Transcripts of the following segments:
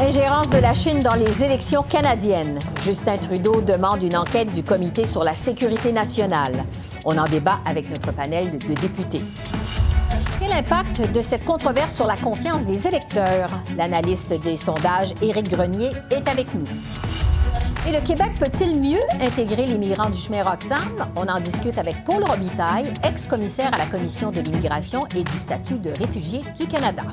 Ingérence de la Chine dans les élections canadiennes. Justin Trudeau demande une enquête du Comité sur la sécurité nationale. On en débat avec notre panel de, députés. Quel impact de cette controverse sur la confiance des électeurs? L'analyste des sondages, Éric Grenier, est avec nous. Et le Québec peut-il mieux intégrer les migrants du chemin Roxham? On en discute avec Paul Robitaille, ex-commissaire à la Commission de l'immigration et du statut de réfugié du Canada.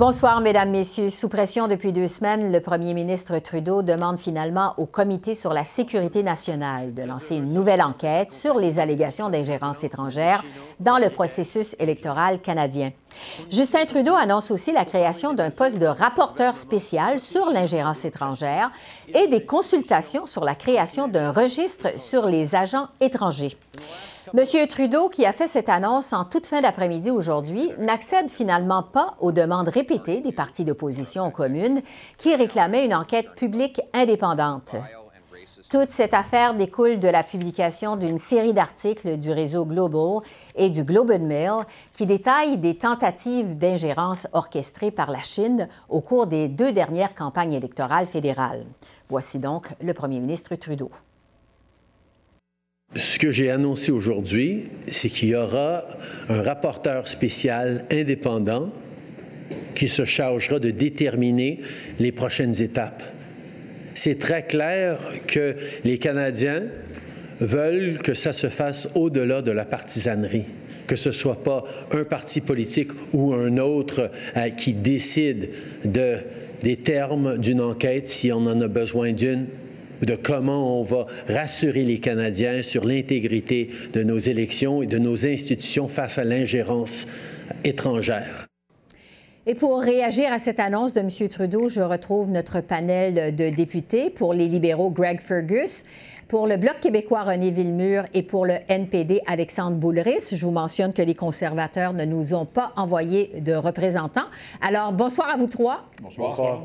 Bonsoir, Mesdames, Messieurs. Sous pression depuis deux semaines, le premier ministre Trudeau demande finalement au Comité sur la sécurité nationale de lancer une nouvelle enquête sur les allégations d'ingérence étrangère dans le processus électoral canadien. Justin Trudeau annonce aussi la création d'un poste de rapporteur spécial sur l'ingérence étrangère et des consultations sur la création d'un registre sur les agents étrangers. Monsieur Trudeau, qui a fait cette annonce en toute fin d'après-midi aujourd'hui, n'accède finalement pas aux demandes répétées des partis d'opposition aux communes qui réclamaient une enquête publique indépendante. Toute cette affaire découle de la publication d'une série d'articles du réseau Global et du Globe and Mail qui détaillent des tentatives d'ingérence orchestrées par la Chine au cours des deux dernières campagnes électorales fédérales. Voici donc le premier ministre Trudeau. Ce que j'ai annoncé aujourd'hui, c'est qu'il y aura un rapporteur spécial indépendant qui se chargera de déterminer les prochaines étapes. C'est très clair que les Canadiens veulent que ça se fasse au-delà de la partisanerie, que ce ne soit pas un parti politique ou un autre euh, qui décide de, des termes d'une enquête si on en a besoin d'une de comment on va rassurer les Canadiens sur l'intégrité de nos élections et de nos institutions face à l'ingérence étrangère. Et pour réagir à cette annonce de M. Trudeau, je retrouve notre panel de députés pour les libéraux Greg Fergus, pour le Bloc québécois René Villemur et pour le NPD Alexandre Boulris. Je vous mentionne que les conservateurs ne nous ont pas envoyé de représentants. Alors, bonsoir à vous trois. Bonsoir.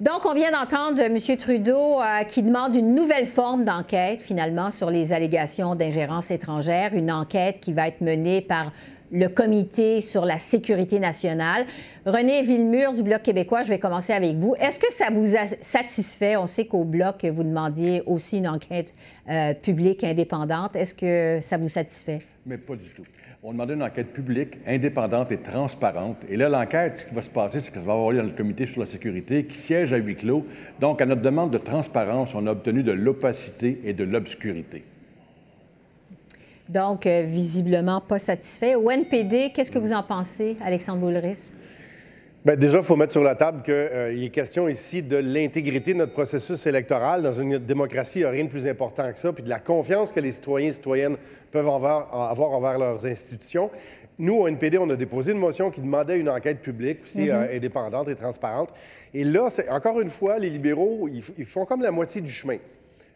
Donc, on vient d'entendre M. Trudeau euh, qui demande une nouvelle forme d'enquête, finalement, sur les allégations d'ingérence étrangère, une enquête qui va être menée par le Comité sur la sécurité nationale. René Villemur du Bloc québécois, je vais commencer avec vous. Est-ce que ça vous a satisfait? On sait qu'au Bloc, vous demandiez aussi une enquête euh, publique indépendante. Est-ce que ça vous satisfait? Mais pas du tout. On demandait une enquête publique, indépendante et transparente. Et là, l'enquête, ce qui va se passer, c'est que ça va avoir lieu dans le comité sur la sécurité qui siège à huis clos. Donc, à notre demande de transparence, on a obtenu de l'opacité et de l'obscurité. Donc, euh, visiblement pas satisfait. Au NPD, qu'est-ce que vous en pensez, Alexandre Boulris? Bien, déjà, il faut mettre sur la table qu'il euh, est question ici de l'intégrité de notre processus électoral. Dans une démocratie, il n'y a rien de plus important que ça, puis de la confiance que les citoyens et citoyennes peuvent avoir, avoir envers leurs institutions. Nous, au NPD, on a déposé une motion qui demandait une enquête publique, aussi mm-hmm. euh, indépendante et transparente. Et là, encore une fois, les libéraux, ils font comme la moitié du chemin.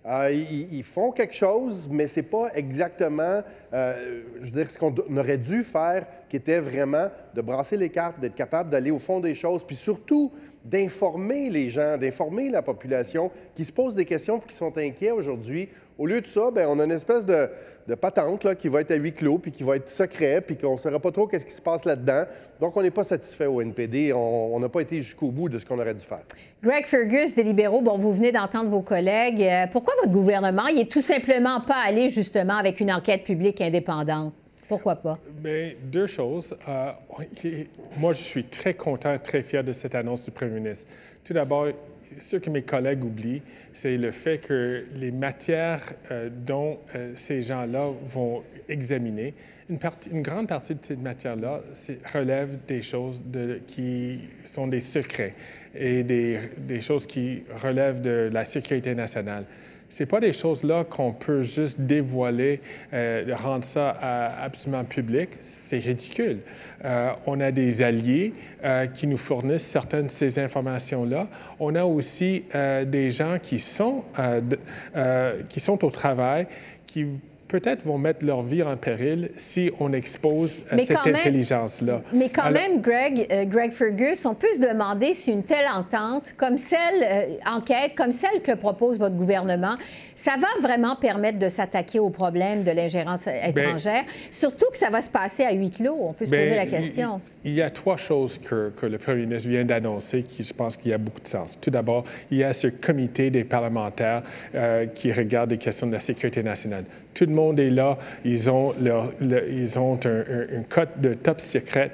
Euh, ils, font quelque chose, mais c'est pas exactement, euh, je veux dire, ce qu'on aurait dû faire, qui était vraiment de brasser les cartes, d'être capable d'aller au fond des choses, puis surtout d'informer les gens, d'informer la population qui se pose des questions qui sont inquiets aujourd'hui. Au lieu de ça, bien, on a une espèce de, patente là, qui va être à huis clos, puis qui va être secret, puis qu'on ne saura pas trop qu'est-ce qui se passe là-dedans. Donc, on n'est pas satisfait au NPD. On n'a pas été jusqu'au bout de ce qu'on aurait dû faire. Greg Fergus, des libéraux, bon, vous venez d'entendre vos collègues. Euh, pourquoi votre gouvernement n'est tout simplement pas allé justement avec une enquête publique indépendante? Pourquoi pas? Bien, deux choses. Euh, moi, je suis très content, très fier de cette annonce du Premier ministre. Tout d'abord, ce que mes collègues oublient, c'est le fait que les matières euh, dont euh, ces gens-là vont examiner, une, grande partie de ces matières-là relève des choses qui sont des secrets et des, choses qui relèvent de la sécurité nationale. C'est pas des choses là qu'on peut juste dévoiler, euh, rendre ça euh, absolument public. C'est ridicule. Euh, on a des alliés qui nous fournissent certaines de ces informations-là. On a aussi des gens qui sont, qui sont au travail, qui peut-être vont mettre leur vie en péril si on expose euh, cette intelligence-là. Mais quand même, Greg, euh, Greg Fergus, on peut se demander si une telle entente, comme celle, euh, enquête, comme celle que propose votre gouvernement, ça va vraiment permettre de s'attaquer au problème de l'ingérence ben, étrangère, surtout que ça va se passer à huis clos. On peut se poser la ben, question. Il, y a trois choses que, que le premier ministre vient d'annoncer qui, je pense, qu'il y a beaucoup de sens. Tout d'abord, il y a ce comité des parlementaires qui regarde les questions de la sécurité nationale. Tout le monde est là. Ils ont, leur, un, code de top secret.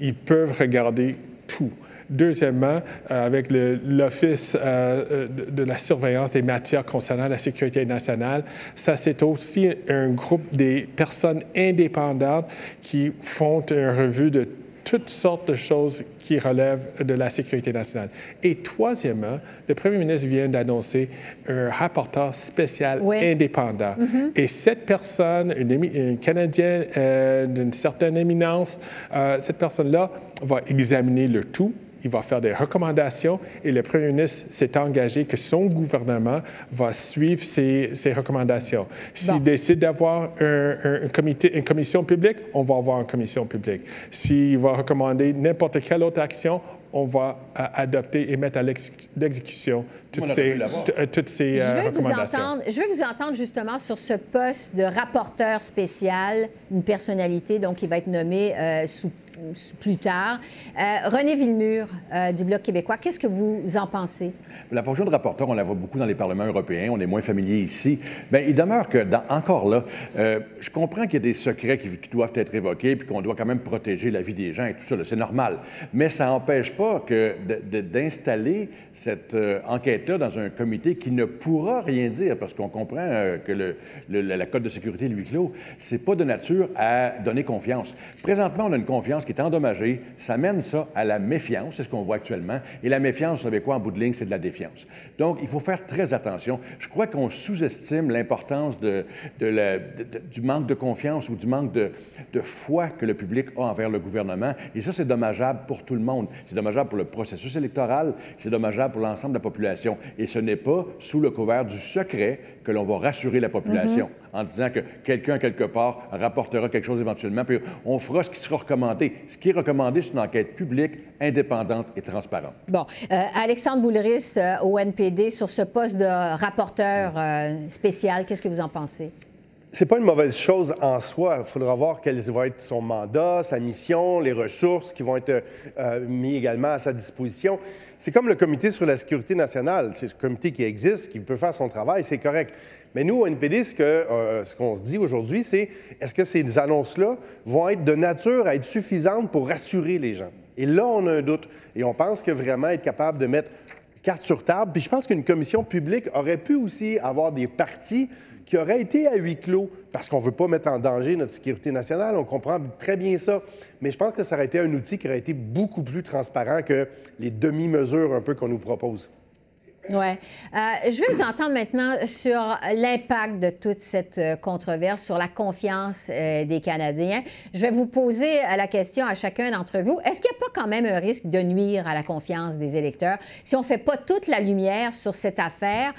Ils peuvent regarder tout. Deuxièmement, euh, avec l'Office euh, euh, de la surveillance des matières concernant la sécurité nationale, ça c'est aussi un groupe des personnes indépendantes qui font une revue de toutes sortes de choses qui relèvent de la sécurité nationale. Et troisièmement, le premier ministre vient d'annoncer un rapporteur spécial indépendant. Mm-hmm. Et cette personne, une, Canadienne d'une certaine éminence, cette personne-là va examiner le tout il va faire des recommandations et le premier ministre s'est engagé que son gouvernement va suivre ces, recommandations. S'il décide d'avoir un, comité, une commission publique, on va avoir une commission publique. S'il va recommander n'importe quelle autre action, on va euh, adopter et mettre à l'exécution toutes ces, euh, toutes ces je Vous entendre, je vais vous entendre justement sur ce poste de rapporteur spécial, une personnalité donc qui va être nommée euh, sous plus tard. Euh, René Villemur euh, du Bloc québécois, qu'est-ce que vous en pensez? La fonction de rapporteur, on la voit beaucoup dans les parlements européens, on est moins familier ici. Bien, il demeure que, encore là, euh, je comprends qu'il y a des secrets qui, doivent être évoqués puis qu'on doit quand même protéger la vie des gens et tout ça, c'est normal. Mais ça n'empêche pas d'installer cette enquête-là dans un comité qui ne pourra rien dire, parce qu'on comprend que la Code de sécurité, le huis clos, c'est pas de nature à donner confiance. Présentement, on a une confiance qui est endommagé, ça mène ça à la méfiance, c'est ce qu'on voit actuellement. Et la méfiance, vous savez quoi, en bout de ligne, c'est de la défiance. Donc, il faut faire très attention. Je crois qu'on sous-estime l'importance de, du manque de confiance ou du manque de, foi que le public a envers le gouvernement. Et ça, c'est dommageable pour tout le monde. C'est dommageable pour le processus électoral, c'est dommageable pour l'ensemble de la population. Et ce n'est pas sous le couvert du secret que l'on va rassurer la population en disant que quelqu'un, quelque part, rapportera quelque chose éventuellement, puis on fera ce qui sera recommandé. Ce qui est recommandé, c'est une enquête publique, indépendante et transparente. Bon. Euh, Alexandre Boulris, euh, au NPD, sur ce poste de rapporteur euh, spécial, qu'est-ce que vous en pensez? C'est pas une mauvaise chose en soi. Il faudra voir quel va être son mandat, sa mission, les ressources qui vont être mises également à sa disposition. C'est comme le Comité sur la sécurité nationale. C'est un comité qui existe, qui peut faire son travail, c'est correct. Mais nous, au NPD, euh, ce qu'on se dit aujourd'hui, c'est est-ce que ces annonces-là vont être de nature à être suffisantes pour rassurer les gens? Et là, on a un doute. Et on pense que vraiment être capable de mettre carte sur table. Puis je pense qu'une commission publique aurait pu aussi avoir des parties qui auraient été à huis clos parce qu'on ne veut pas mettre en danger notre sécurité nationale. On comprend très bien ça. Mais je pense que ça aurait été un outil qui aurait été beaucoup plus transparent que les demi-mesures un peu qu'on nous propose. Oui. Euh, je vais vous entendre maintenant sur l'impact de toute cette euh, controverse sur la confiance euh, des Canadiens. Je vais vous poser la question à chacun d'entre vous. Est-ce qu'il n'y a pas quand même un risque de nuire à la confiance des électeurs si on ne fait pas toute la lumière sur cette affaire?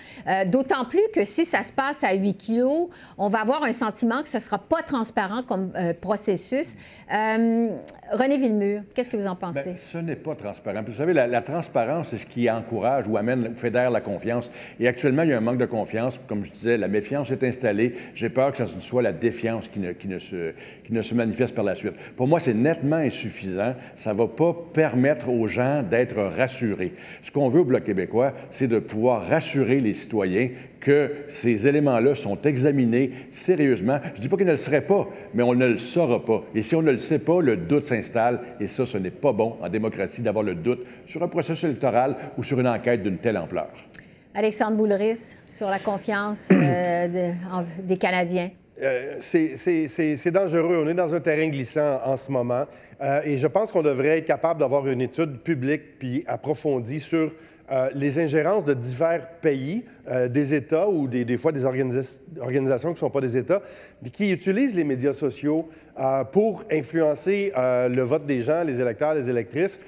D'autant plus que si ça se passe à huis clos, on va avoir un sentiment que ce ne sera pas transparent comme processus. René Villemur, qu'est-ce que vous en pensez? Bien, ce n'est pas transparent. vous savez, la, transparence, c'est ce qui encourage ou amène, la confiance. Et actuellement, il y a un manque de confiance. Comme je disais, la méfiance est installée. J'ai peur que ce soit la défiance ne, qui ne, se, qui ne se manifeste par la suite. Pour moi, c'est nettement insuffisant. Ça ne va pas permettre aux gens d'être rassurés. Ce qu'on veut au Bloc québécois, c'est de pouvoir rassurer les citoyens que ces éléments-là sont examinés sérieusement. Je ne dis pas qu'ils ne le seraient pas, mais on ne le saura pas. Et si on ne le sait pas, le doute s'installe, et ça, ce n'est pas bon en démocratie d'avoir le doute sur un processus électoral ou sur une enquête d'une telle ampleur. Alexandre Boulris, sur la confiance euh, des Canadiens. Euh, c'est dangereux. On est dans un terrain glissant en ce moment. Euh, et je pense qu'on devrait être capable d'avoir une étude publique puis approfondie sur euh, les ingérences de divers pays, euh, des États ou des, fois des organisations qui ne sont pas des États, mais qui utilisent les médias sociaux euh, pour influencer le vote des gens, les électeurs, les électrices.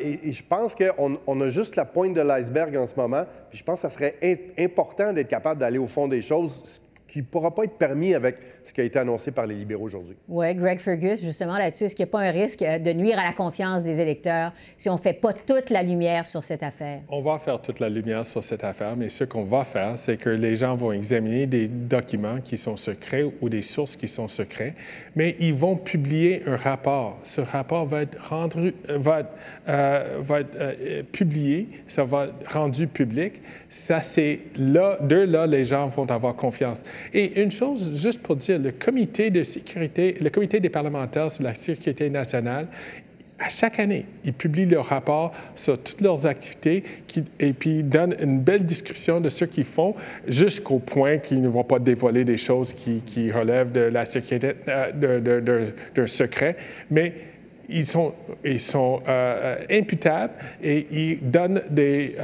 Et, je pense qu'on on a juste la pointe de l'iceberg en ce moment. Puis je pense que ça serait important d'être capable d'aller au fond des choses, qui ne pourra pas être permis avec ce qui a été annoncé par les libéraux aujourd'hui. Oui, Greg Fergus, justement là-dessus, est-ce qu'il n'y a pas un risque euh, de nuire à la confiance des électeurs si on ne fait pas toute la lumière sur cette affaire? On va faire toute la lumière sur cette affaire, mais ce qu'on va faire, c'est que les gens vont examiner des documents qui sont secrets ou des sources qui sont secrets, mais ils vont publier un rapport. Ce rapport va être, rendu, euh, va, euh, va être euh, publié, ça va être rendu public. Ça, c'est là, de là, les gens vont avoir confiance. Et une chose, juste pour dire, le comité de sécurité, le comité des parlementaires sur la sécurité nationale, à chaque année, ils publient leur rapport sur toutes leurs activités et puis ils donnent une belle description de ce qu'ils font jusqu'au point qu'ils ne vont pas dévoiler des choses qui, relèvent de la sécurité, euh, d'un secret. Mais ils sont, euh, euh, imputables et ils donnent des,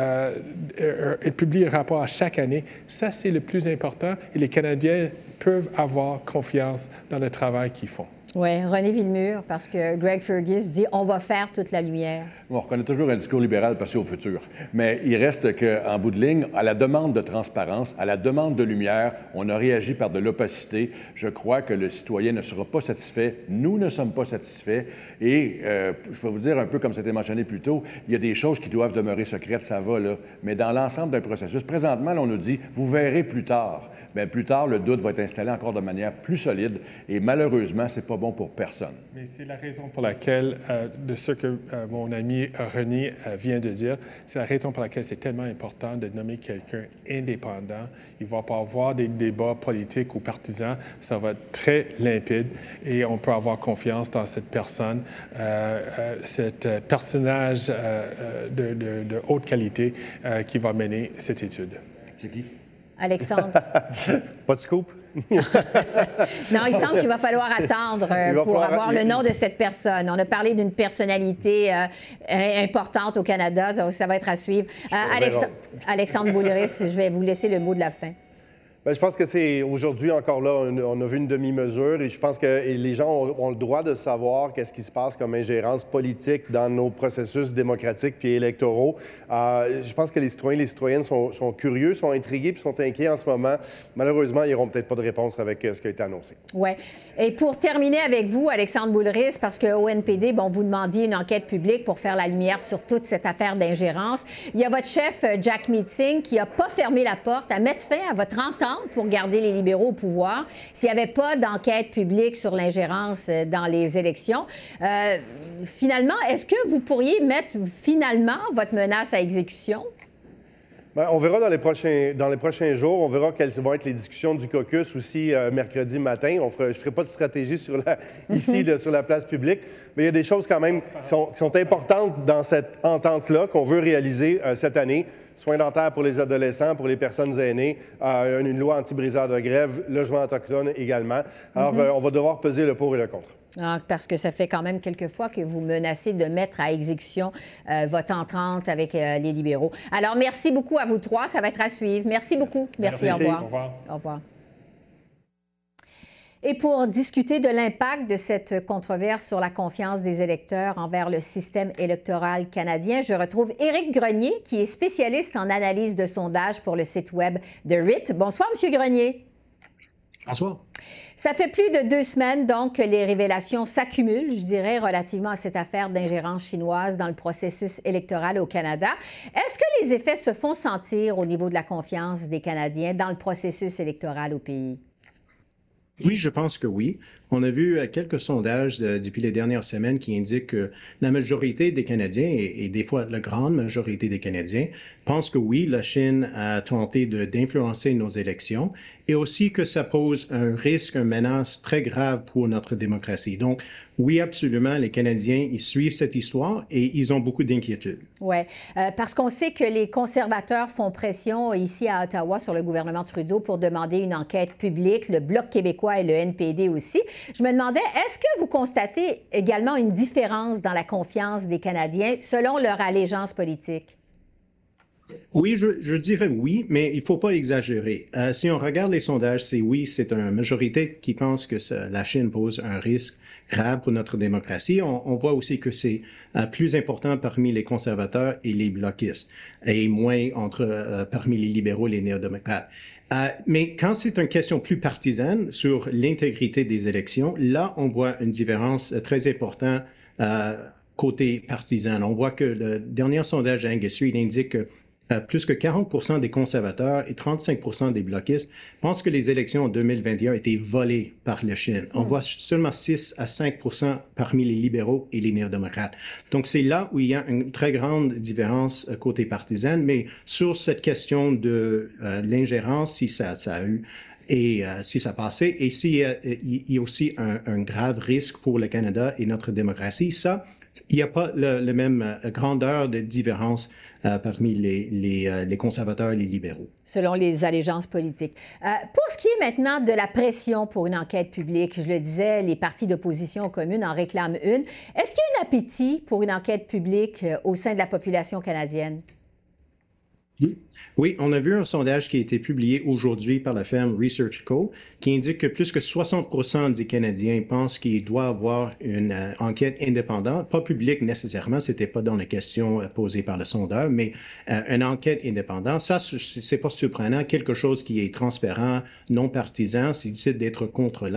ils publient un rapport chaque année. Ça, c'est le plus important et les Canadiens peuvent avoir confiance dans le travail qu'ils font. Oui, René Villemur, parce que Greg Fergus dit on va faire toute la lumière. on reconnaît toujours un discours libéral passé au futur. Mais il reste qu'en bout de ligne, à la demande de transparence, à la demande de lumière, on a réagi par de l'opacité. Je crois que le citoyen ne sera pas satisfait. Nous ne sommes pas satisfaits. Et euh, je vais vous dire un peu comme c'était mentionné plus tôt, il y a des choses qui doivent demeurer secrètes, ça va là. Mais dans l'ensemble d'un processus, présentement, on nous dit vous verrez plus tard. Bien, plus tard, le doute va être installé encore de manière plus solide. Et malheureusement, c'est pas bon pour personne. Mais c'est la raison pour laquelle, euh, de ce que euh, mon ami René euh, vient de dire, c'est la raison pour laquelle c'est tellement important de nommer quelqu'un indépendant. Il ne va pas avoir des débats politiques ou partisans. Ça va être très limpide et on peut avoir confiance dans cette personne, cet personnage de, de, haute qualité qui va mener cette étude. C'est qui? Alexandre. pas de scoop? non, il semble qu'il va falloir attendre euh, pour avoir le nom de cette personne. On a parlé d'une personnalité euh, importante au Canada, donc ça va être à suivre. Euh, Alexandre Bouliris, je vais vous laisser le mot de la fin. Bien, je pense que c'est aujourd'hui encore là, on a vu une demi-mesure et je pense que les gens ont, le droit de savoir qu'est-ce qui se passe comme ingérence politique dans nos processus démocratiques puis électoraux. Euh, je pense que les citoyens et les citoyennes sont, curieux, sont intrigués puis sont inquiets en ce moment. Malheureusement, ils n'auront peut-être pas de réponse avec euh, ce qui a été annoncé. Oui. Et pour terminer avec vous, Alexandre Boulris, parce que au NPD, bon, vous demandiez une enquête publique pour faire la lumière sur toute cette affaire d'ingérence. Il y a votre chef, euh, Jack Meeting, qui n'a pas fermé la porte à mettre fin à votre entente pour garder les libéraux au pouvoir s'il n'y avait pas d'enquête publique sur l'ingérence euh, dans les élections. Euh, finalement, est-ce que vous pourriez mettre finalement votre menace à exécution? Bien, on verra dans les, prochains, dans les prochains jours. On verra quelles vont être les discussions du caucus aussi euh, mercredi matin. On fera, je ne ferai pas de stratégie sur la, ici sur la place publique, mais il y a des choses quand même qui sont, qui sont importantes dans cette entente-là qu'on veut réaliser cette année soins dentaires pour les adolescents, pour les personnes aînées, euh, une loi anti-briseur de grève, logement autochtone également. Alors, mhm. euh, on va devoir peser le pour et le contre. Ah, parce que ça fait quand même quelques fois que vous menacez de mettre à exécution euh, votre entente avec les libéraux. Alors, merci beaucoup à vous trois. Ça va être à suivre. Merci beaucoup. Merci. Au revoir. Au revoir. Au revoir. Et pour discuter de l'impact de cette controverse sur la confiance des électeurs envers le système électoral canadien, je retrouve Éric Grenier, qui est spécialiste en analyse de sondage pour le site web de RIT. Bonsoir, Monsieur Grenier. Bonsoir. Ça fait plus de deux semaines, donc, que les révélations s'accumulent, je dirais, relativement à cette affaire d'ingérence chinoise dans le processus électoral au Canada. Est-ce que les effets se font sentir au niveau de la confiance des Canadiens dans le processus électoral au pays? Oui, je pense que oui. On a vu euh, quelques sondages depuis les dernières semaines qui indiquent que la majorité des Canadiens, et, des fois la grande majorité des Canadiens, pensent que oui, la Chine a tenté d'influencer nos élections et aussi que ça pose un risque, une menace très grave pour notre démocratie. Donc, oui, absolument, les Canadiens, ils suivent cette histoire et ils ont beaucoup d'inquiétudes. Oui, euh, parce qu'on sait que les conservateurs font pression ici à Ottawa sur le gouvernement Trudeau pour demander une enquête publique, le Bloc québécois et le NPD aussi. Je me demandais, est-ce que vous constatez également une différence dans la confiance des Canadiens selon leur allégeance politique? Oui, je, dirais oui, mais il ne faut pas exagérer. Euh, si on regarde les sondages, c'est oui, c'est une majorité qui pense que la Chine pose un risque grave pour notre démocratie. On, voit aussi que c'est euh, plus important parmi les conservateurs et les bloquistes, et moins entre, euh, parmi les libéraux et les néo-démocrates. Mais quand c'est une question plus partisane sur l'intégrité des élections, là, on voit une différence très importante côté partisan. On voit que le dernier sondage d'Angus indique que euh, plus que 40 des conservateurs et 35 des bloquistes pensent que les élections en 2021 étaient volées par la Chine. On hmm. voit seulement 6 à 5 parmi les libéraux et les néo-démocrates. Donc, c'est là où il y a une très grande différence euh, côté partisan. Mais sur cette question de euh, l'ingérence, si ça, ça a eu et si ça passait, et s'il y, y, a aussi un, un, grave risque pour le Canada et notre démocratie, ça, il n'y a pas la même euh, grandeur de différence euh, parmi les, euh, les, conservateurs et les libéraux. Selon les allégeances politiques. pour ce qui est maintenant de la pression pour une enquête publique, je le disais, les partis d'opposition aux communes en réclament une. Est-ce qu'il y a un appétit pour une enquête publique au sein de la population canadienne? Oui, on a vu un sondage qui a été publié aujourd'hui par la firme Research Co. qui indique que plus que 60% des Canadiens pensent qu'il doit avoir une euh, enquête indépendante, pas publique nécessairement, c'était pas dans la question euh, posée par le sondeur, mais euh, une enquête indépendante. Ça, c'est pas surprenant, quelque chose qui est transparent, non partisan, s'ils décident d'être contre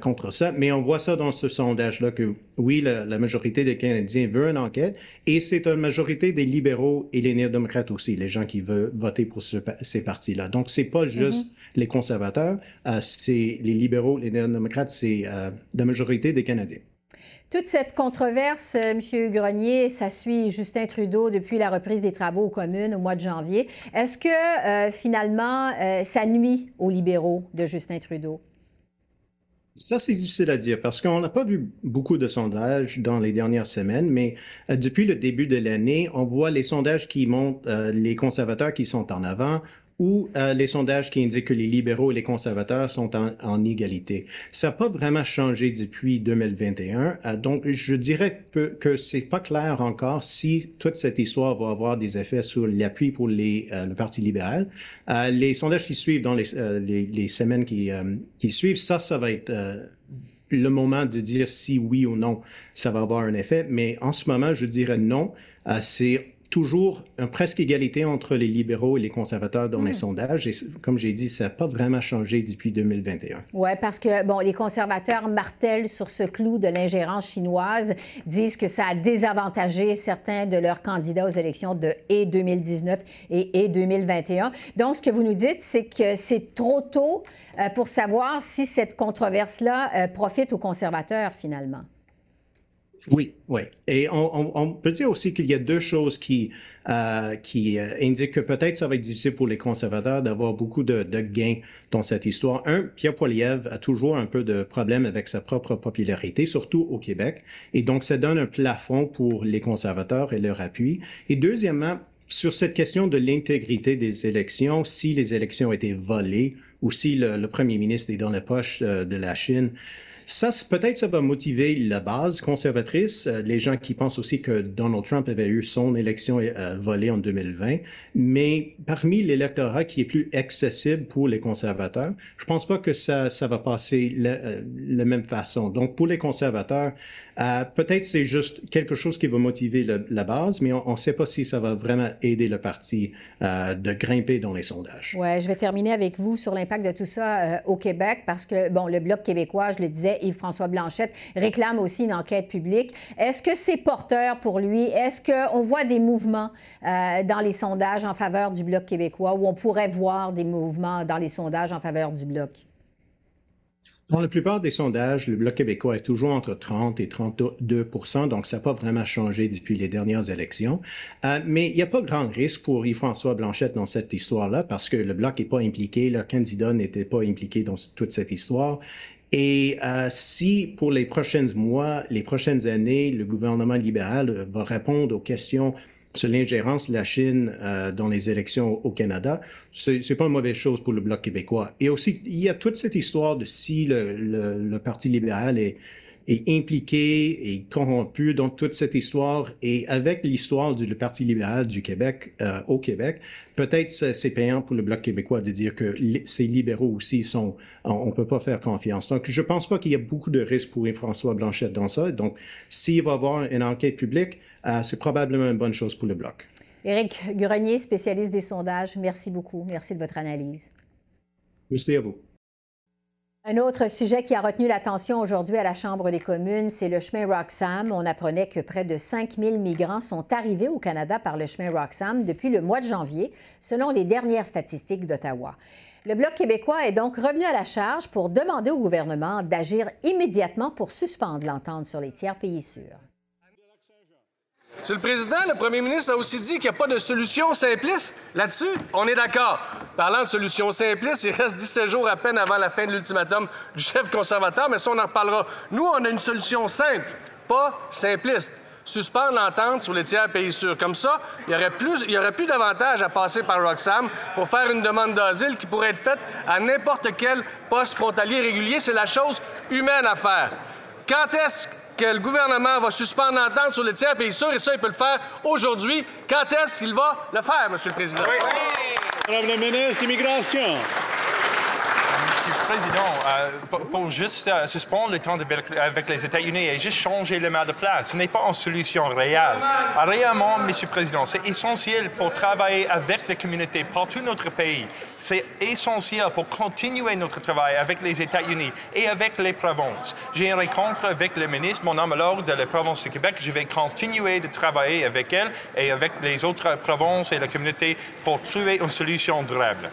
contre ça. Mais on voit ça dans ce sondage-là que oui, la, majorité des Canadiens veut une enquête et c'est une majorité des libéraux et les néo-démocrates aussi, les gens qui veulent voter pour ces partis-là. Donc, c'est pas juste mm-hmm. les conservateurs, euh, c'est les libéraux, les néo-démocrates, c'est euh, la majorité des Canadiens. Toute cette controverse, euh, M. Grenier, ça suit Justin Trudeau depuis la reprise des travaux aux communes au mois de janvier. Est-ce que finalement, ça nuit aux libéraux de Justin Trudeau? Ça, c'est difficile à dire parce qu'on n'a pas vu beaucoup de sondages dans les dernières semaines, mais euh, depuis le début de l'année, on voit les sondages qui montrent euh, les conservateurs qui sont en avant, ou euh, les sondages qui indiquent que les libéraux et les conservateurs sont en, égalité. Ça n'a pas vraiment changé depuis 2021. Euh, donc, je dirais que, que c'est pas clair encore si toute cette histoire va avoir des effets sur l'appui pour les, euh, le Parti libéral. les sondages qui suivent dans les, les, les semaines qui, qui, suivent, ça, ça va être le moment de dire si oui ou non ça va avoir un effet. Mais en ce moment, je dirais non. c'est toujours une presque égalité entre les libéraux et les conservateurs dans les hmm. sondages. Et comme j'ai dit, ça n'a pas vraiment changé depuis 2021. Oui, parce que, bon, les conservateurs martèlent sur ce clou de l'ingérence chinoise, disent que ça a désavantagé certains de leurs candidats aux élections de et 2019 et et 2021. Donc, ce que vous nous dites, c'est que c'est trop tôt euh, pour savoir si cette controverse-là euh, profite aux conservateurs, finalement. Oui, oui. Et on, peut dire aussi qu'il y a deux choses qui, euh, qui euh, indiquent que peut-être ça va être difficile pour les conservateurs d'avoir beaucoup de, gains dans cette histoire. Un, Pierre Poilievre a toujours un peu de problème avec sa propre popularité, surtout au Québec. Et donc, ça donne un plafond pour les conservateurs et leur appui. Et deuxièmement, sur cette question de l'intégrité des élections, si les élections étaient volées ou si le, premier ministre est dans la poche euh, de la Chine, ça, peut-être ça va motiver la base conservatrice, euh, les gens qui pensent aussi que Donald Trump avait eu son élection euh, volée en 2020, mais parmi l'électorat qui est plus accessible pour les conservateurs, je pense pas que ça, ça va passer de euh, la même façon. Donc, pour les conservateurs, peut-être c'est juste quelque chose qui va motiver la base, mais on ne sait pas si ça va vraiment aider le parti euh, de grimper dans les sondages. Oui, je vais terminer avec vous sur l'impact de tout ça au Québec, parce que, bon, le Bloc québécois, je le disais, Yves-François Blanchette réclame aussi une enquête publique. Est-ce que c'est porteur pour lui? Est-ce qu'on voit des mouvements dans les sondages en faveur du Bloc québécois ou on pourrait voir des mouvements dans les sondages en faveur du Bloc? Dans la plupart des sondages, le Bloc québécois est toujours entre 30 et 32% donc ça n'a pas vraiment changé depuis les dernières élections. Euh, mais il n'y a pas grand risque pour Yves-François Blanchette dans cette histoire-là, parce que le Bloc n'est pas impliqué, leur candidat n'était pas impliqué dans toute cette histoire. Et euh, si pour les prochains mois, les prochaines années, le gouvernement libéral va répondre aux questions sur l'ingérence de la Chine euh, dans les élections au Canada, c'est n'est pas une mauvaise chose pour le Bloc québécois. Et aussi, il y a toute cette histoire de si le, Parti libéral est, est impliqué et corrompu dans toute cette histoire. Et avec l'histoire du Parti libéral du Québec euh, au Québec, peut-être c'est payant pour le Bloc québécois de dire que ces libéraux aussi sont, on ne peut pas faire confiance. Donc, je ne pense pas qu'il y a beaucoup de risques pour François Blanchette dans ça. Donc, s'il va y avoir une enquête publique, euh, c'est probablement une bonne chose pour le Bloc. Éric Grenier, spécialiste des sondages, merci beaucoup. Merci de votre analyse. Merci à vous. Un autre sujet qui a retenu l'attention aujourd'hui à la Chambre des communes, c'est le chemin Roxham. On apprenait que près de 5000 migrants sont arrivés au Canada par le chemin Roxham depuis le mois de janvier, selon les dernières statistiques d'Ottawa. Le Bloc québécois est donc revenu à la charge pour demander au gouvernement d'agir immédiatement pour suspendre l'entente sur les tiers pays sûrs. Monsieur le Président, le premier ministre a aussi dit qu'il n'y a pas de solution simpliste. Là-dessus, on est d'accord. Parlant de solution simpliste, il reste 17 jours à peine avant la fin de l'ultimatum du chef conservateur, mais ça, on en reparlera. Nous, on a une solution simple, pas simpliste. Suspendre l'entente sur les tiers pays sûrs. Comme ça, il y aurait plus, il y aurait plus d'avantage à passer par Roxham pour faire une demande d'asile qui pourrait être faite à n'importe quel poste frontalier régulier. C'est la chose humaine à faire. Quand est-ce que le gouvernement va suspendre l'entente sur les tiers pays sûrs, et ça, il peut le faire aujourd'hui. Quand est-ce qu'il va le faire, Monsieur le Président? Ministre. Président, euh, pour, juste euh, suspendre le temps avec les États-Unis et juste changer le mal de place, ce n'est pas une solution réelle. Réellement, Monsieur le Président, c'est essentiel pour travailler avec les communautés partout notre pays. C'est essentiel pour continuer notre travail avec les États-Unis et avec les provinces. J'ai une rencontre avec le ministre, mon homologue de la province de Québec. Je vais continuer de travailler avec elle et avec les autres provinces et la communauté pour trouver une solution durable.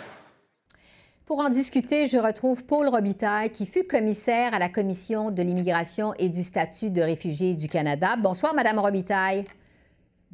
Pour en discuter, je retrouve Paul Robitaille, qui fut commissaire à la Commission de l'immigration et du statut de réfugié du Canada. Bonsoir, Madame Robitaille.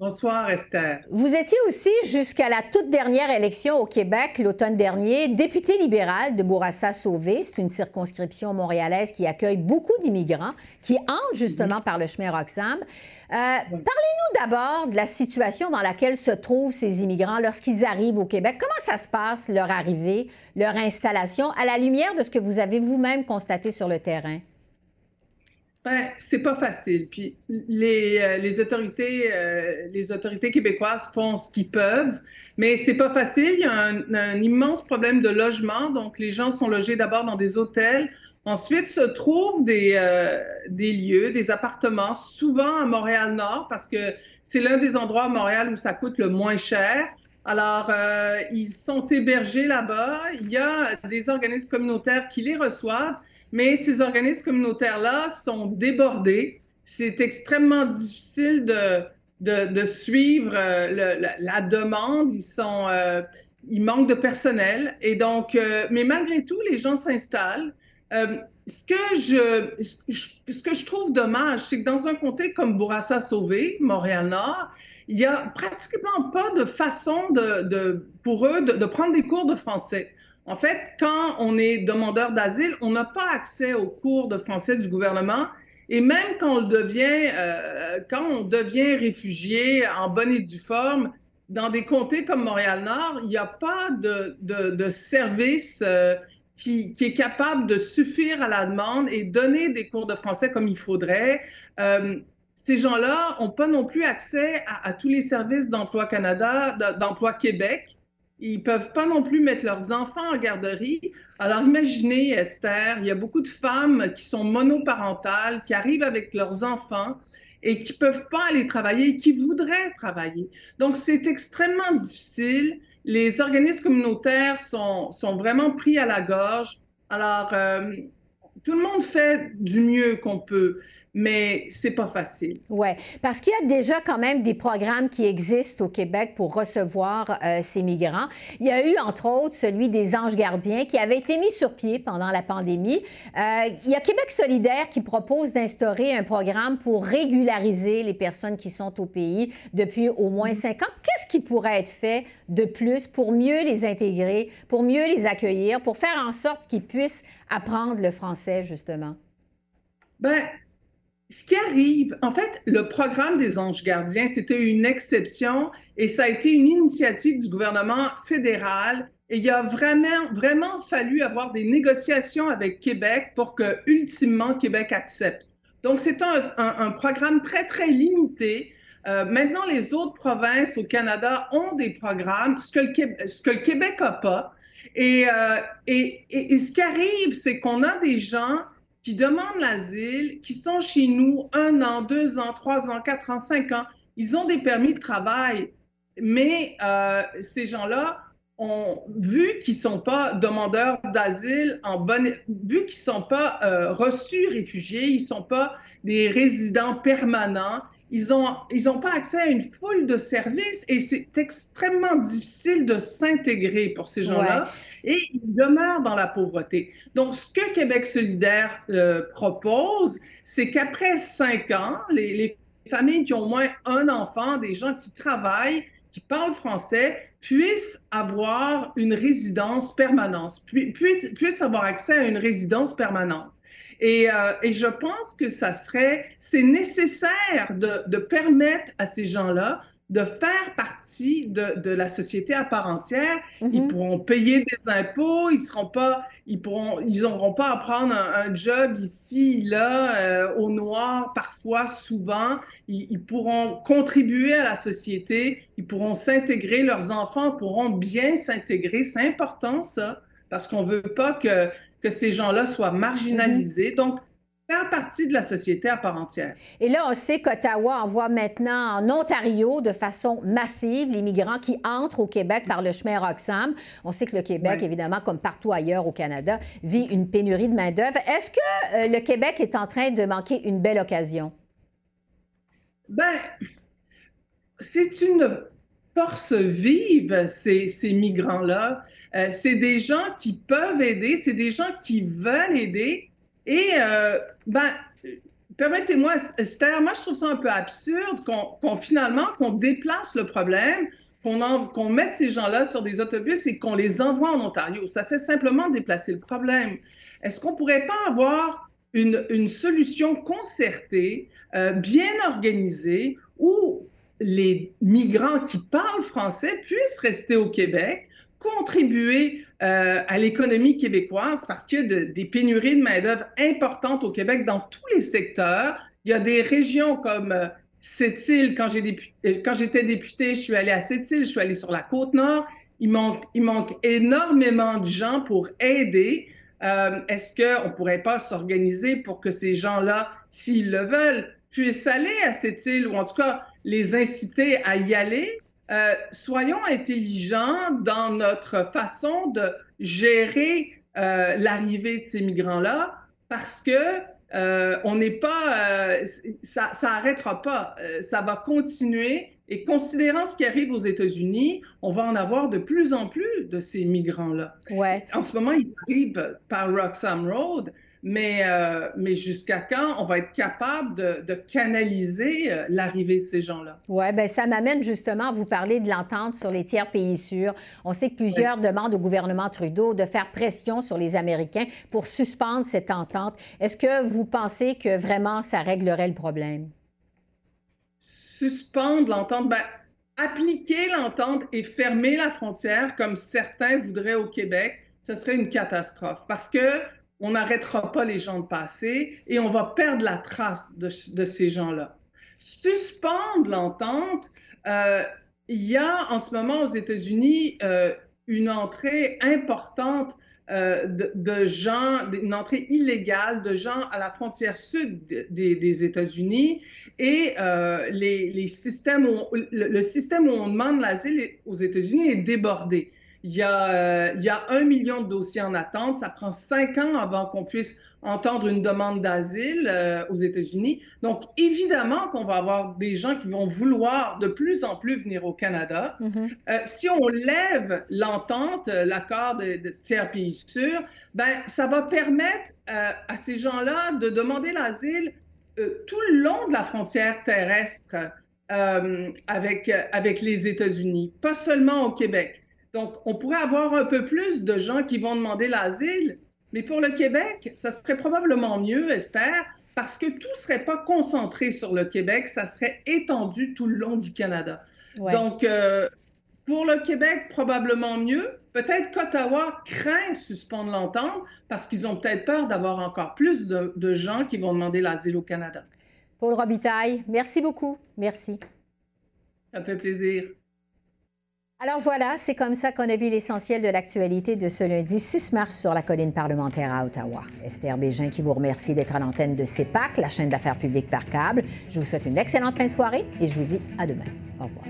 Bonsoir, Esther. Vous étiez aussi, jusqu'à la toute dernière élection au Québec, l'automne dernier, député libéral de Bourassa-Sauvé. C'est une circonscription montréalaise qui accueille beaucoup d'immigrants qui entrent justement par le chemin Roxham. Euh, parlez-nous d'abord de la situation dans laquelle se trouvent ces immigrants lorsqu'ils arrivent au Québec. Comment ça se passe, leur arrivée, leur installation, à la lumière de ce que vous avez vous-même constaté sur le terrain? Ben, c'est pas facile. Puis les, euh, les autorités, euh, les autorités québécoises font ce qu'ils peuvent, mais c'est pas facile. Il y a un, immense problème de logement. Donc, les gens sont logés d'abord dans des hôtels. Ensuite, se trouvent des, euh, des lieux, des appartements, souvent à Montréal-Nord, parce que c'est l'un des endroits à Montréal où ça coûte le moins cher. Alors, ils sont hébergés là-bas. Il y a des organismes communautaires qui les reçoivent mais ces organismes communautaires-là sont débordés. C'est extrêmement difficile de, de, suivre euh, la, demande. Ils sont, euh, ils manquent de personnel. Et donc, euh, mais malgré tout, les gens s'installent. ce que je, ce que je trouve dommage, c'est que dans un comté comme Bourassa Sauvé, Montréal-Nord, il n'y a pratiquement pas de façon de, de pour eux de, prendre des cours de français. En fait, quand on est demandeur d'asile, on n'a pas accès aux cours de français du gouvernement. Et même quand on devient, euh, quand on devient réfugié en bonne et due forme, dans des comtés comme Montréal-Nord, il n'y a pas de, service euh, qui, est capable de suffire à la demande et donner des cours de français comme il faudrait. Euh, ces gens-là n'ont pas non plus accès à, à tous les services d'emploi Canada, d'emploi Québec. Ils peuvent pas non plus mettre leurs enfants en garderie. Alors imaginez, Esther, il y a beaucoup de femmes qui sont monoparentales, qui arrivent avec leurs enfants et qui peuvent pas aller travailler, qui voudraient travailler. Donc c'est extrêmement difficile. Les organismes communautaires sont, sont vraiment pris à la gorge. Alors, euh, tout le monde fait du mieux qu'on peut mais c'est pas facile. Oui, parce qu'il y a déjà quand même des programmes qui existent au Québec pour recevoir euh, ces migrants. Il y a eu, entre autres, celui des anges gardiens qui avait été mis sur pied pendant la pandémie. Euh, il y a Québec solidaire qui propose d'instaurer un programme pour régulariser les personnes qui sont au pays depuis au moins cinq ans. Qu'est-ce qui pourrait être fait de plus pour mieux les intégrer, pour mieux les accueillir, pour faire en sorte qu'ils puissent apprendre le français, justement? Ben, ce qui arrive, en fait, le programme des anges gardiens, c'était une exception et ça a été une initiative du gouvernement fédéral. Et il a vraiment, vraiment fallu avoir des négociations avec Québec pour que, ultimement, Québec accepte. Donc, c'est un, programme très, très limité. Euh, maintenant, les autres provinces au Canada ont des programmes, ce que le, Québec, n'a pas. Euh, et, ce qui arrive, c'est qu'on a des gens qui demandent l'asile, qui sont chez nous un an, deux ans, trois ans, quatre ans, cinq ans. Ils ont des permis de travail, mais euh, ces gens-là ont vu qu'ils sont pas demandeurs d'asile en bonne, vu qu'ils sont pas euh, reçus réfugiés, ils sont pas des résidents permanents. Ils ont, ils ont pas accès à une foule de services et c'est extrêmement difficile de s'intégrer pour ces gens-là et ils demeurent dans la pauvreté. Donc, ce que Québec solidaire euh, propose, c'est qu'après cinq ans, les, les familles qui ont au moins un enfant, des gens qui travaillent, qui parlent français, puissent avoir une résidence permanente, puissent avoir accès à une résidence permanente. Et, euh, et je pense que ça serait, c'est nécessaire de, de permettre à ces gens-là de faire partie de, de, la société à part entière. Ils mhm. pourront payer des impôts, ils seront pas, ils pourront, ils n'auront pas à prendre un, job ici, là, euh, au noir, parfois, souvent. Ils, ils, pourront contribuer à la société, ils pourront s'intégrer, leurs enfants pourront bien s'intégrer. C'est important, ça, parce qu'on veut pas que, que ces gens-là soient marginalisés. Mhm. Donc, faire partie de la société à part entière. Et là, on sait qu'Ottawa envoie maintenant en Ontario de façon massive les migrants qui entrent au Québec par le chemin Roxham. On sait que le Québec, évidemment, comme partout ailleurs au Canada, vit une pénurie de main-d'œuvre. Est-ce que euh, le Québec est en train de manquer une belle occasion? Ben, c'est une force vive, ces, ces migrants-là. Euh, c'est des gens qui peuvent aider, c'est des gens qui veulent aider. Et euh, ben, permettez-moi, Esther, moi je trouve ça un peu absurde qu'on finalement qu'on déplace le problème, qu'on mette ces gens-là sur des autobus et qu'on les envoie en Ontario. Ça fait simplement déplacer le problème. Est-ce qu'on pourrait pas avoir une, une solution concertée, euh, bien organisée, où les migrants qui parlent français puissent rester au Québec, contribuer euh, à l'économie québécoise parce qu'il y a des pénuries de main-d'œuvre importantes au Québec dans tous les secteurs. Il y a des régions comme euh, Sept-Îles. Quand j'étais députée, je suis allée à Sept-Îles, je suis allée sur la côte nord. Il manque, il manque énormément de gens pour aider. Euh, Est-ce qu'on ne pourrait pas s'organiser pour que ces gens-là, s'ils le veulent, puissent aller à cette île ou en tout cas les inciter à y aller euh, soyons intelligents dans notre façon de gérer euh, l'arrivée de ces migrants-là parce que euh, on n'est pas, ça, ça arrêtera pas, ça va continuer. Et considérant ce qui arrive aux États-Unis, on va en avoir de plus en plus de ces migrants-là. Ouais. En ce moment, ils arrivent par Roxham Road, mais, euh, mais jusqu'à quand on va être capable de, canaliser euh, l'arrivée de ces gens-là? Oui, bien, ça m'amène justement à vous parler de l'entente sur les tiers pays sûrs. On sait que plusieurs demandent au gouvernement Trudeau de faire pression sur les Américains pour suspendre cette entente. Est-ce que vous pensez que vraiment ça réglerait le problème? Suspendre l'entente, bien, appliquer l'entente et fermer la frontière comme certains voudraient au Québec, ce serait une catastrophe parce que on n'arrêtera pas les gens de passer et on va perdre la trace de, ces gens-là. Suspendre l'entente, euh, il y a en ce moment aux États-Unis euh, une entrée importante euh, de, gens, une entrée illégale de gens à la frontière sud des, États-Unis et systèmes le, système où on demande l'asile aux États-Unis est débordé. Il y, a, euh, il y a un million de dossiers en attente. Ça prend cinq ans avant qu'on puisse entendre une demande d'asile euh, aux États-Unis. Donc, évidemment qu'on va avoir des gens qui vont vouloir de plus en plus venir au Canada. Mm-hmm. Euh, si on lève l'entente, l'accord de, de, tiers pays sûrs, ben, ça va permettre à ces gens-là de demander l'asile tout le long de la frontière terrestre avec, avec les États-Unis, pas seulement au Québec. Donc, on pourrait avoir un peu plus de gens qui vont demander l'asile, mais pour le Québec, ça serait probablement mieux, Esther, parce que tout ne serait pas concentré sur le Québec, ça serait étendu tout le long du Canada. Donc, euh, pour le Québec, probablement mieux, Peut-être qu'Ottawa craint suspendre l'entente parce qu'ils ont peut-être peur d'avoir encore plus de, de gens qui vont demander l'asile au Canada. Paul Robitaille, merci beaucoup. Merci. Ça fait plaisir. Alors voilà, c'est comme ça qu'on a vu l'essentiel de l'actualité de ce lundi 6 mars sur la colline parlementaire à Ottawa. Esther Bégin qui vous remercie d'être à l'antenne de CEPAC, la chaîne d'affaires publiques par câble. Je vous souhaite une excellente fin de soirée et je vous dis à demain. Au revoir.